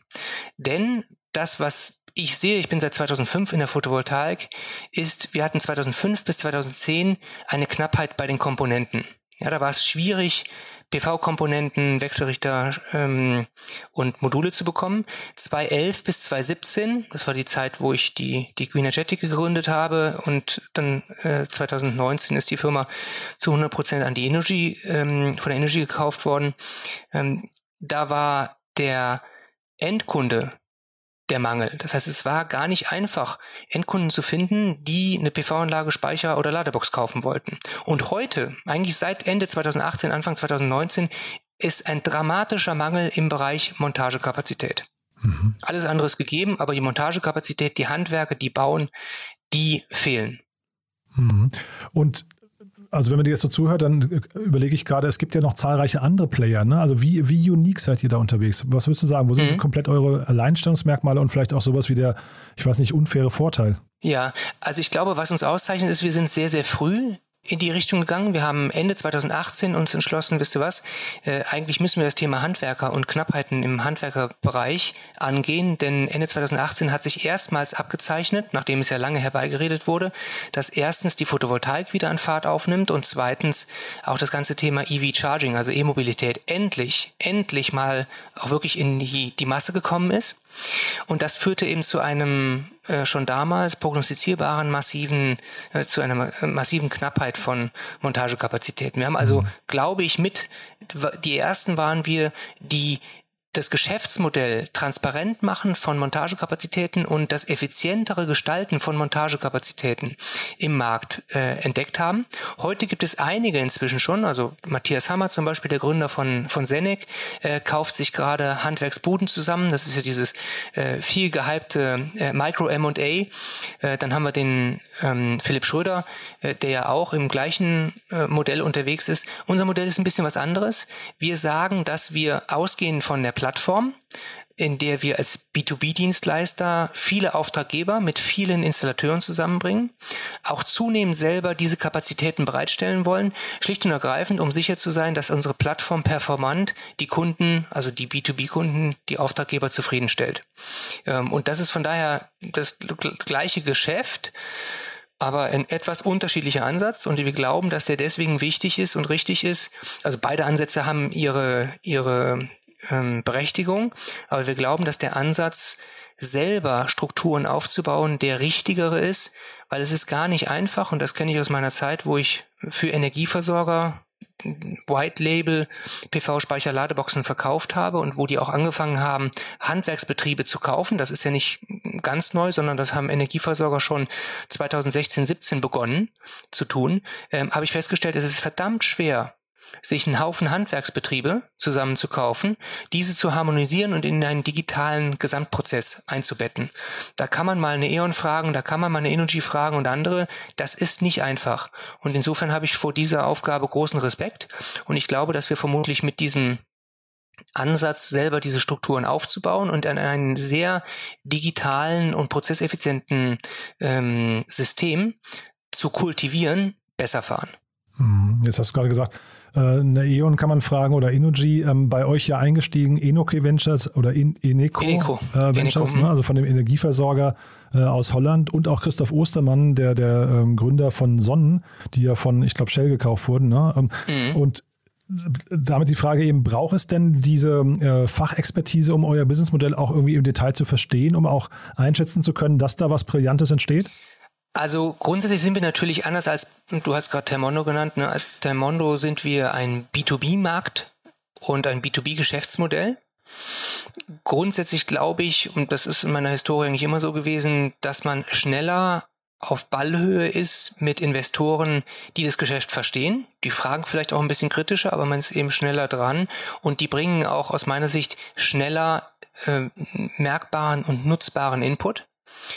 Denn das, was ich sehe, ich bin seit 2005 in der Photovoltaik, ist, wir hatten 2005 bis 2010 eine Knappheit bei den Komponenten. Ja, da war es schwierig, PV-Komponenten, Wechselrichter ähm, und Module zu bekommen. 2011 bis 2017, das war die Zeit, wo ich die, die Greenergetic gegründet habe und dann äh, 2019 ist die Firma zu 100 Prozent an die Energy, ähm, von der Energy gekauft worden. Ähm, da war der Endkunde der Mangel. Das heißt, es war gar nicht einfach, Endkunden zu finden, die eine PV-Anlage, Speicher oder Ladebox kaufen wollten. Und heute, eigentlich seit Ende 2018, Anfang 2019, ist ein dramatischer Mangel im Bereich Montagekapazität. Mhm. Alles andere ist gegeben, aber die Montagekapazität, die Handwerker, die bauen, die fehlen. Mhm. Und also wenn man dir jetzt so zuhört, dann überlege ich gerade, es gibt ja noch zahlreiche andere Player. Ne? Also wie, wie unique seid ihr da unterwegs? Was würdest du sagen? Wo sind mhm. komplett eure Alleinstellungsmerkmale und vielleicht auch sowas wie der, ich weiß nicht, unfaire Vorteil? Ja, also ich glaube, was uns auszeichnet, ist, wir sind sehr, sehr früh in die Richtung gegangen. Wir haben Ende 2018 uns entschlossen, wisst ihr was, äh, eigentlich müssen wir das Thema Handwerker und Knappheiten im Handwerkerbereich angehen, denn Ende 2018 hat sich erstmals abgezeichnet, nachdem es ja lange herbeigeredet wurde, dass erstens die Photovoltaik wieder an Fahrt aufnimmt und zweitens auch das ganze Thema EV Charging, also E-Mobilität, endlich, endlich mal auch wirklich in die, die Masse gekommen ist. Und das führte eben zu einem äh, schon damals prognostizierbaren massiven, äh, zu einer massiven Knappheit von Montagekapazitäten. Wir haben also, mhm. glaube ich, mit, die ersten waren wir, die das Geschäftsmodell transparent machen von Montagekapazitäten und das effizientere Gestalten von Montagekapazitäten im Markt äh, entdeckt haben. Heute gibt es einige inzwischen schon, also Matthias Hammer zum Beispiel, der Gründer von, von Senec, äh, kauft sich gerade Handwerksbuden zusammen. Das ist ja dieses äh, viel gehypte äh, Micro M&A. Äh, dann haben wir den ähm, Philipp Schröder, äh, der ja auch im gleichen äh, Modell unterwegs ist. Unser Modell ist ein bisschen was anderes. Wir sagen, dass wir ausgehend von der Plattform in der wir als B2B-Dienstleister viele Auftraggeber mit vielen Installateuren zusammenbringen, auch zunehmend selber diese Kapazitäten bereitstellen wollen, schlicht und ergreifend, um sicher zu sein, dass unsere Plattform performant die Kunden, also die B2B-Kunden, die Auftraggeber zufriedenstellt. Ähm, und das ist von daher das gleiche Geschäft, aber ein etwas unterschiedlicher Ansatz und wir glauben, dass der deswegen wichtig ist und richtig ist. Also beide Ansätze haben ihre, ihre ähm, Berechtigung, aber wir glauben, dass der Ansatz, selber Strukturen aufzubauen, der richtigere ist, weil es ist gar nicht einfach und das kenne ich aus meiner Zeit, wo ich für Energieversorger White Label PV-Speicher Ladeboxen verkauft habe und wo die auch angefangen haben, Handwerksbetriebe zu kaufen. Das ist ja nicht ganz neu, sondern das haben Energieversorger schon 2016, 17 begonnen zu tun. Ähm, habe ich festgestellt, es ist verdammt schwer, sich einen Haufen Handwerksbetriebe zusammenzukaufen, diese zu harmonisieren und in einen digitalen Gesamtprozess einzubetten. Da kann man mal eine E.ON fragen, da kann man mal eine Energy fragen und andere. Das ist nicht einfach. Und insofern habe ich vor dieser Aufgabe großen Respekt. Und ich glaube, dass wir vermutlich mit diesem Ansatz, selber diese Strukturen aufzubauen und an einem sehr digitalen und prozesseffizienten ähm, System zu kultivieren, besser fahren. Hm, jetzt hast du gerade gesagt, eine E.ON kann man fragen oder Energy, ähm, bei euch ja eingestiegen, Enoke Ventures oder Eneco, Eneco. Äh, Ventures, Eneco. Ne? also von dem Energieversorger äh, aus Holland und auch Christoph Ostermann, der, der ähm, Gründer von Sonnen, die ja von, ich glaube, Shell gekauft wurden. Ne? Ähm, mhm. Und damit die Frage eben, braucht es denn diese äh, Fachexpertise, um euer Businessmodell auch irgendwie im Detail zu verstehen, um auch einschätzen zu können, dass da was Brillantes entsteht? Also grundsätzlich sind wir natürlich anders als, du hast gerade Termondo genannt, ne? als Termondo sind wir ein B2B-Markt und ein B2B-Geschäftsmodell. Grundsätzlich glaube ich, und das ist in meiner Historie eigentlich immer so gewesen, dass man schneller auf Ballhöhe ist mit Investoren, die das Geschäft verstehen. Die fragen vielleicht auch ein bisschen kritischer, aber man ist eben schneller dran und die bringen auch aus meiner Sicht schneller äh, merkbaren und nutzbaren Input.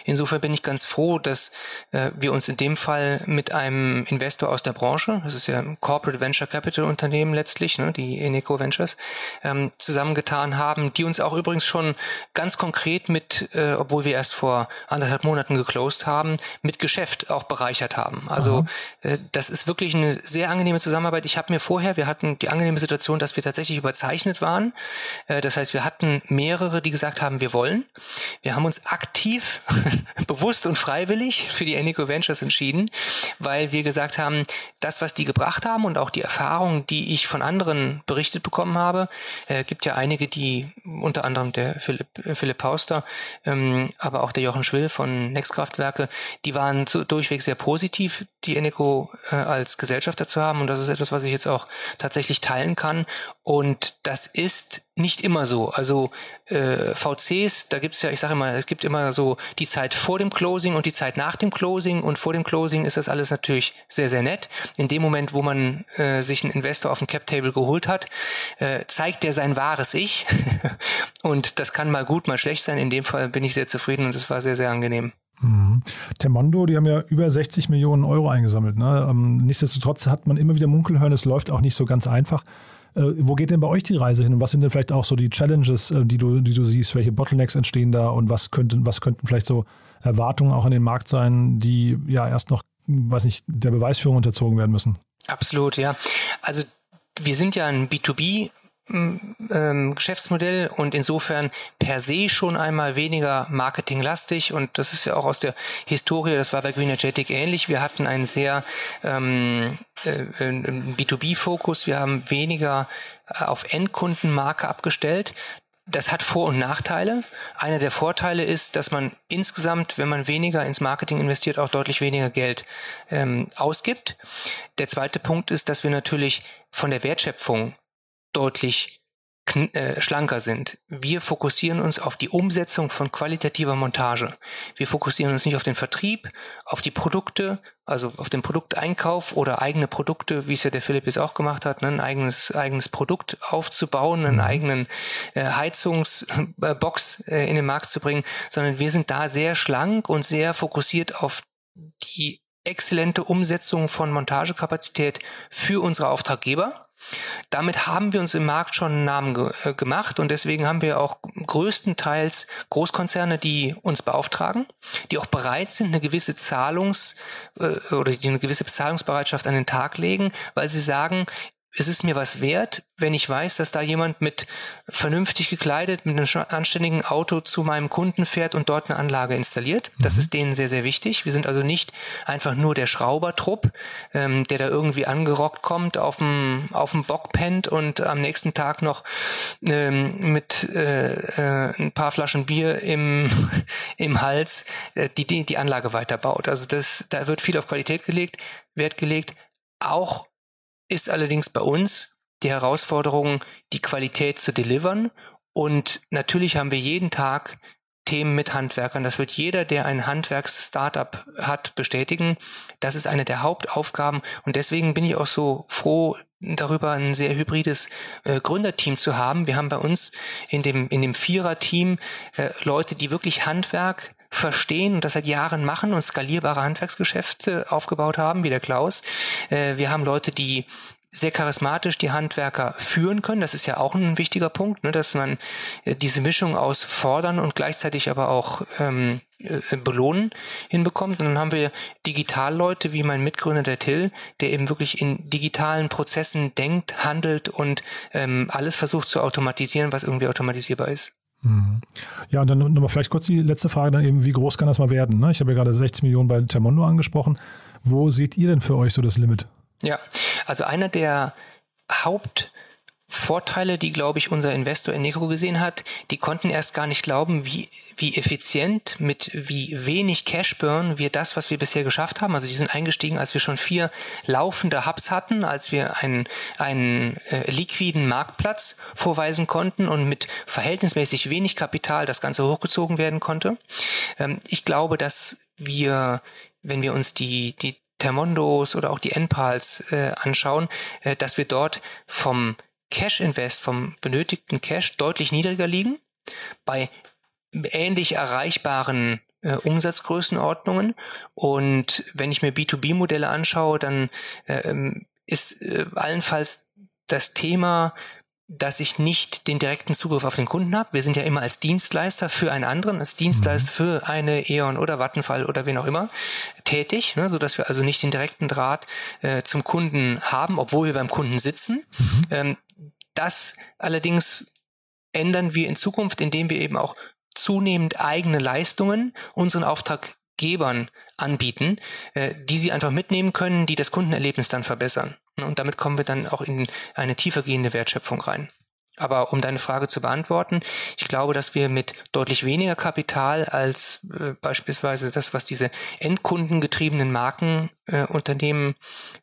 Insofern bin ich ganz froh, dass äh, wir uns in dem Fall mit einem Investor aus der Branche, das ist ja ein Corporate Venture Capital Unternehmen letztlich, ne, die Eneco Ventures, ähm, zusammengetan haben, die uns auch übrigens schon ganz konkret mit, äh, obwohl wir erst vor anderthalb Monaten geclosed haben, mit Geschäft auch bereichert haben. Also äh, das ist wirklich eine sehr angenehme Zusammenarbeit. Ich habe mir vorher, wir hatten die angenehme Situation, dass wir tatsächlich überzeichnet waren. Äh, das heißt, wir hatten mehrere, die gesagt haben, wir wollen. Wir haben uns aktiv bewusst und freiwillig für die Enico Ventures entschieden, weil wir gesagt haben, das, was die gebracht haben und auch die Erfahrungen, die ich von anderen berichtet bekommen habe, äh, gibt ja einige, die unter anderem der Philipp, äh, Philipp Pauster, ähm, aber auch der Jochen Schwill von Nextkraftwerke, die waren zu, durchweg sehr positiv, die Enico äh, als Gesellschafter zu haben. Und das ist etwas, was ich jetzt auch tatsächlich teilen kann Und das ist nicht immer so. Also äh, VCs, da gibt's ja, ich sage immer, es gibt immer so die Zeit vor dem Closing und die Zeit nach dem Closing. Und vor dem Closing ist das alles natürlich sehr, sehr nett. In dem Moment, wo man äh, sich einen Investor auf dem Cap-Table geholt hat, äh, zeigt der sein wahres Ich. und das kann mal gut, mal schlecht sein. In dem Fall bin ich sehr zufrieden und es war sehr, sehr angenehm. Mhm. Temondo, die haben ja über 60 Millionen Euro eingesammelt. Ne? Ähm, nichtsdestotrotz hat man immer wieder Munkel hören, es läuft auch nicht so ganz einfach. Äh, wo geht denn bei euch die Reise hin und was sind denn vielleicht auch so die Challenges, äh, die du, die du siehst? Welche Bottlenecks entstehen da und was könnten, was könnten vielleicht so Erwartungen auch an den Markt sein, die ja erst noch, weiß nicht, der Beweisführung unterzogen werden müssen? Absolut, ja. Also wir sind ja ein B2B ähm, Geschäftsmodell und insofern per se schon einmal weniger marketinglastig und das ist ja auch aus der Historie, das war bei Greenergetic ähnlich. Wir hatten einen sehr ähm, äh, B2B-Fokus, wir haben weniger äh, auf Endkundenmarke abgestellt. Das hat Vor- und Nachteile. Einer der Vorteile ist, dass man insgesamt, wenn man weniger ins Marketing investiert, auch deutlich weniger Geld ähm, ausgibt. Der zweite Punkt ist, dass wir natürlich von der Wertschöpfung deutlich äh, schlanker sind. Wir fokussieren uns auf die Umsetzung von qualitativer Montage. Wir fokussieren uns nicht auf den Vertrieb, auf die Produkte, also auf den Produkteinkauf oder eigene Produkte, wie es ja der Philipp jetzt auch gemacht hat, ne, ein eigenes, eigenes Produkt aufzubauen, einen mhm. eigenen äh, Heizungsbox äh, in den Markt zu bringen, sondern wir sind da sehr schlank und sehr fokussiert auf die exzellente Umsetzung von Montagekapazität für unsere Auftraggeber damit haben wir uns im Markt schon einen Namen ge äh, gemacht und deswegen haben wir auch größtenteils Großkonzerne, die uns beauftragen, die auch bereit sind, eine gewisse Zahlungs- äh, oder die eine gewisse Bezahlungsbereitschaft an den Tag legen, weil sie sagen, es ist mir was wert, wenn ich weiß, dass da jemand mit vernünftig gekleidet, mit einem anständigen Auto zu meinem Kunden fährt und dort eine Anlage installiert. Das mhm. ist denen sehr, sehr wichtig. Wir sind also nicht einfach nur der Schraubertrupp, ähm, der da irgendwie angerockt kommt, auf dem, auf dem Bock pennt und am nächsten Tag noch ähm, mit äh, äh, ein paar Flaschen Bier im, im Hals äh, die, die, die Anlage weiterbaut. Also das, da wird viel auf Qualität gelegt, Wert gelegt. Auch ist allerdings bei uns die Herausforderung, die Qualität zu delivern. Und natürlich haben wir jeden Tag Themen mit Handwerkern. Das wird jeder, der ein Handwerks-Startup hat, bestätigen. Das ist eine der Hauptaufgaben. Und deswegen bin ich auch so froh darüber, ein sehr hybrides äh, Gründerteam zu haben. Wir haben bei uns in dem, in dem Vierer-Team äh, Leute, die wirklich Handwerk verstehen und das seit Jahren machen und skalierbare Handwerksgeschäfte aufgebaut haben, wie der Klaus. Äh, wir haben Leute, die sehr charismatisch die Handwerker führen können. Das ist ja auch ein wichtiger Punkt, ne, dass man äh, diese Mischung aus fordern und gleichzeitig aber auch ähm, äh, belohnen hinbekommt. Und dann haben wir Digitalleute wie mein Mitgründer der Till, der eben wirklich in digitalen Prozessen denkt, handelt und ähm, alles versucht zu automatisieren, was irgendwie automatisierbar ist. Ja, und dann nochmal vielleicht kurz die letzte Frage, dann eben, wie groß kann das mal werden? Ne? Ich habe ja gerade 60 Millionen bei Termondo angesprochen. Wo seht ihr denn für euch so das Limit? Ja, also einer der Haupt- Vorteile, die, glaube ich, unser Investor in Eneco gesehen hat. Die konnten erst gar nicht glauben, wie, wie effizient, mit wie wenig Cashburn wir das, was wir bisher geschafft haben. Also die sind eingestiegen, als wir schon vier laufende Hubs hatten, als wir einen, einen äh, liquiden Marktplatz vorweisen konnten und mit verhältnismäßig wenig Kapital das Ganze hochgezogen werden konnte. Ähm, ich glaube, dass wir, wenn wir uns die, die Termondos oder auch die Enpals äh, anschauen, äh, dass wir dort vom Cash Invest vom benötigten Cash deutlich niedriger liegen, bei ähnlich erreichbaren äh, Umsatzgrößenordnungen. Und wenn ich mir B2B-Modelle anschaue, dann äh, ist äh, allenfalls das Thema, dass ich nicht den direkten Zugriff auf den Kunden habe. Wir sind ja immer als Dienstleister für einen anderen, als Dienstleister mhm. für eine E.ON oder Vattenfall oder wen auch immer tätig, ne, so dass wir also nicht den direkten Draht äh, zum Kunden haben, obwohl wir beim Kunden sitzen. Mhm. Ähm, das allerdings ändern wir in Zukunft, indem wir eben auch zunehmend eigene Leistungen unseren Auftraggebern anbieten, äh, die sie einfach mitnehmen können, die das Kundenerlebnis dann verbessern. Und damit kommen wir dann auch in eine tiefergehende Wertschöpfung rein. Aber um deine Frage zu beantworten, ich glaube, dass wir mit deutlich weniger Kapital als äh, beispielsweise das, was diese endkundengetriebenen Markenunternehmen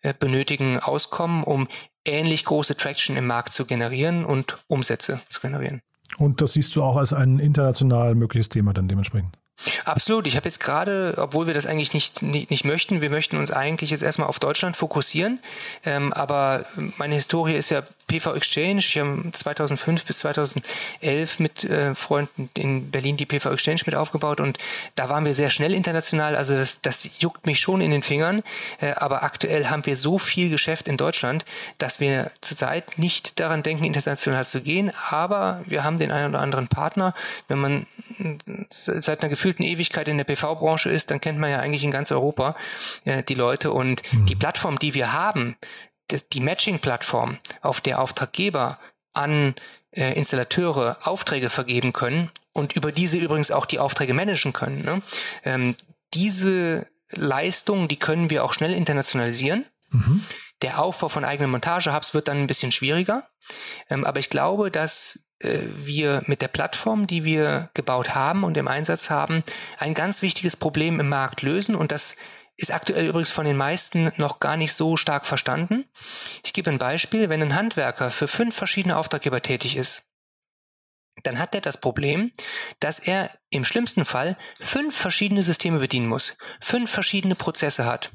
äh, äh, benötigen, auskommen, um ähnlich große Traction im Markt zu generieren und Umsätze zu generieren. Und das siehst du auch als ein international mögliches Thema dann dementsprechend. Absolut. Ich habe jetzt gerade, obwohl wir das eigentlich nicht, nicht, nicht möchten, wir möchten uns eigentlich jetzt erstmal auf Deutschland fokussieren. Ähm, aber meine Historie ist ja PV Exchange. Ich habe 2005 bis 2011 mit äh, Freunden in Berlin die PV Exchange mit aufgebaut und da waren wir sehr schnell international. Also das, das juckt mich schon in den Fingern. Äh, aber aktuell haben wir so viel Geschäft in Deutschland, dass wir zurzeit nicht daran denken, international zu gehen. Aber wir haben den einen oder anderen Partner. Wenn man seit einer gefühlten Ewigkeit in der PV-Branche ist, dann kennt man ja eigentlich in ganz Europa äh, die Leute und mhm. die Plattform, die wir haben, die Matching-Plattform, auf der Auftraggeber an äh, Installateure Aufträge vergeben können und über diese übrigens auch die Aufträge managen können. Ne? Ähm, diese Leistung, die können wir auch schnell internationalisieren. Mhm. Der Aufbau von eigenen Montage-Hubs wird dann ein bisschen schwieriger. Ähm, aber ich glaube, dass äh, wir mit der Plattform, die wir gebaut haben und im Einsatz haben, ein ganz wichtiges Problem im Markt lösen und das ist aktuell übrigens von den meisten noch gar nicht so stark verstanden. Ich gebe ein Beispiel, wenn ein Handwerker für fünf verschiedene Auftraggeber tätig ist, dann hat er das Problem, dass er im schlimmsten Fall fünf verschiedene Systeme bedienen muss, fünf verschiedene Prozesse hat.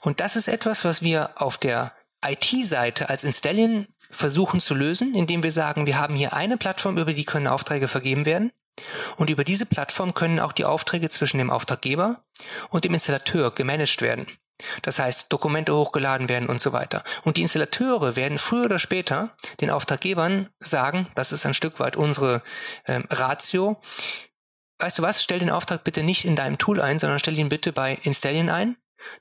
Und das ist etwas, was wir auf der IT-Seite als Installion versuchen zu lösen, indem wir sagen, wir haben hier eine Plattform, über die können Aufträge vergeben werden. Und über diese Plattform können auch die Aufträge zwischen dem Auftraggeber und dem Installateur gemanagt werden. Das heißt, Dokumente hochgeladen werden und so weiter. Und die Installateure werden früher oder später den Auftraggebern sagen, das ist ein Stück weit unsere ähm, Ratio, weißt du was, stell den Auftrag bitte nicht in deinem Tool ein, sondern stell ihn bitte bei Installion ein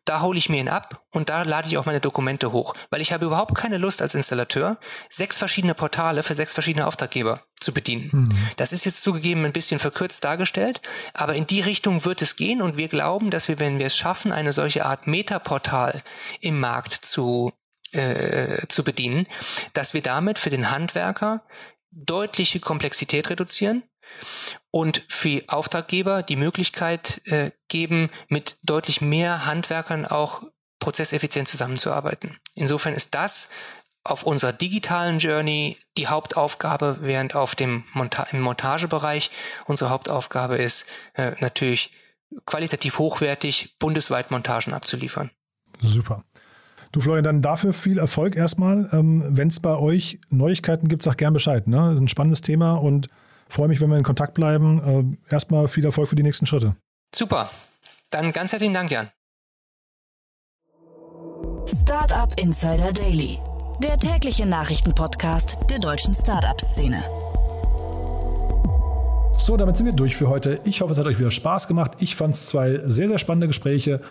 da hole ich mir ihn ab und da lade ich auch meine Dokumente hoch, weil ich habe überhaupt keine Lust als Installateur, sechs verschiedene Portale für sechs verschiedene Auftraggeber zu bedienen. Mhm. Das ist jetzt zugegeben ein bisschen verkürzt dargestellt, aber in die Richtung wird es gehen und wir glauben, dass wir, wenn wir es schaffen, eine solche Art Metaportal im Markt zu, äh, zu bedienen, dass wir damit für den Handwerker deutliche Komplexität reduzieren, und für Auftraggeber die Möglichkeit äh, geben, mit deutlich mehr Handwerkern auch prozesseffizient zusammenzuarbeiten. Insofern ist das auf unserer digitalen Journey die Hauptaufgabe, während auf dem Monta im Montagebereich unsere Hauptaufgabe ist, äh, natürlich qualitativ hochwertig bundesweit Montagen abzuliefern. Super. Du Florian, dann dafür viel Erfolg erstmal. Ähm, Wenn es bei euch Neuigkeiten gibt, sag gern Bescheid. Ne? Das ist ein spannendes Thema und freue mich, wenn wir in Kontakt bleiben. Äh, erstmal viel Erfolg für die nächsten Schritte. Super. Dann ganz herzlichen Dank, Jan. Startup Insider Daily, der tägliche Nachrichtenpodcast der deutschen Startup-Szene. So, damit sind wir durch für heute. Ich hoffe, es hat euch wieder Spaß gemacht. Ich fand es zwei sehr, sehr spannende Gespräche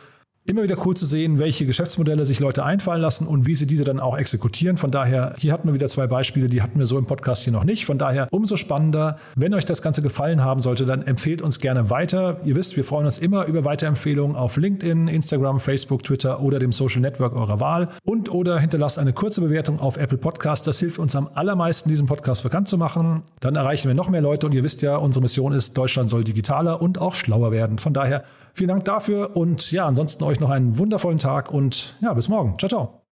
immer wieder cool zu sehen, welche Geschäftsmodelle sich Leute einfallen lassen und wie sie diese dann auch exekutieren. Von daher, hier hatten wir wieder zwei Beispiele, die hatten wir so im Podcast hier noch nicht. Von daher umso spannender. Wenn euch das Ganze gefallen haben sollte, dann empfehlt uns gerne weiter. Ihr wisst, wir freuen uns immer über Weiterempfehlungen auf LinkedIn, Instagram, Facebook, Twitter oder dem Social Network eurer Wahl. Und oder hinterlasst eine kurze Bewertung auf Apple Podcast. Das hilft uns am allermeisten, diesen Podcast bekannt zu machen. Dann erreichen wir noch mehr Leute und ihr wisst ja, unsere Mission ist, Deutschland soll digitaler und auch schlauer werden. Von daher Vielen Dank dafür und ja, ansonsten euch noch einen wundervollen Tag und ja, bis morgen. Ciao, ciao.